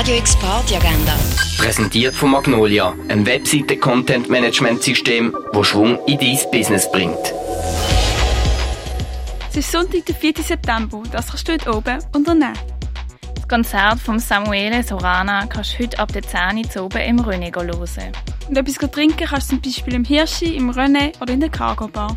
Radio X Party Agenda. Präsentiert von Magnolia, einem Webseite-Content-Management-System, das Schwung in dein Business bringt. Es ist Sonntag, der 4. September. Das kannst du heute oben unternehmen. Das Konzert von Samuele Sorana kannst du heute ab der 10 Uhr oben im René hören. Und etwas trinken kannst du zum Beispiel im Hirschi, im René oder in der Cargo Bar.